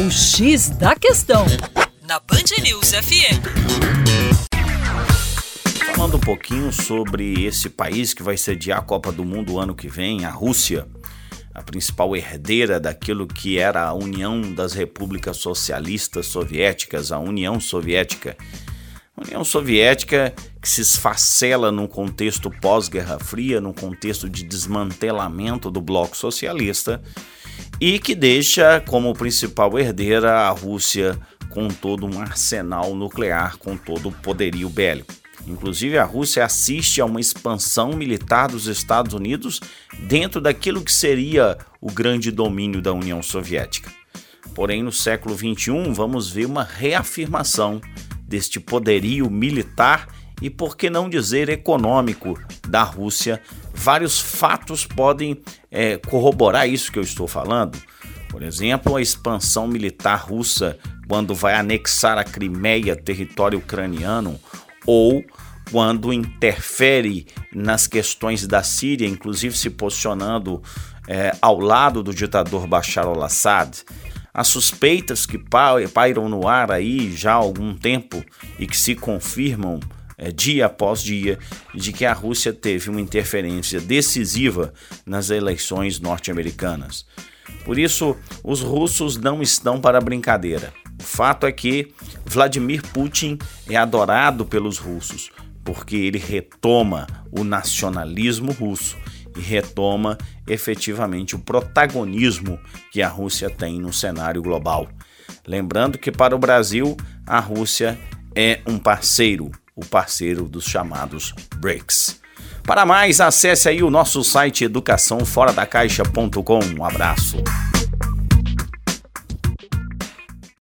O X da Questão, na Band News FM. Falando um pouquinho sobre esse país que vai sediar a Copa do Mundo ano que vem, a Rússia, a principal herdeira daquilo que era a União das Repúblicas Socialistas Soviéticas, a União Soviética. A União Soviética que se esfacela num contexto pós-Guerra Fria, num contexto de desmantelamento do bloco socialista e que deixa como principal herdeira a Rússia com todo um arsenal nuclear, com todo o poderio bélico. Inclusive, a Rússia assiste a uma expansão militar dos Estados Unidos dentro daquilo que seria o grande domínio da União Soviética. Porém, no século XXI, vamos ver uma reafirmação deste poderio militar e, por que não dizer, econômico da Rússia. Vários fatos podem é, corroborar isso que eu estou falando. Por exemplo, a expansão militar russa quando vai anexar a Crimeia, território ucraniano, ou quando interfere nas questões da Síria, inclusive se posicionando é, ao lado do ditador Bashar al-Assad. As suspeitas que pairam no ar aí já há algum tempo e que se confirmam dia após dia de que a Rússia teve uma interferência decisiva nas eleições norte-americanas. Por isso, os russos não estão para brincadeira. O fato é que Vladimir Putin é adorado pelos russos, porque ele retoma o nacionalismo russo e retoma efetivamente o protagonismo que a Rússia tem no cenário global. Lembrando que para o Brasil, a Rússia é um parceiro, o parceiro dos chamados BRICS. Para mais, acesse aí o nosso site educaçãoforadacaixa.com. Um abraço.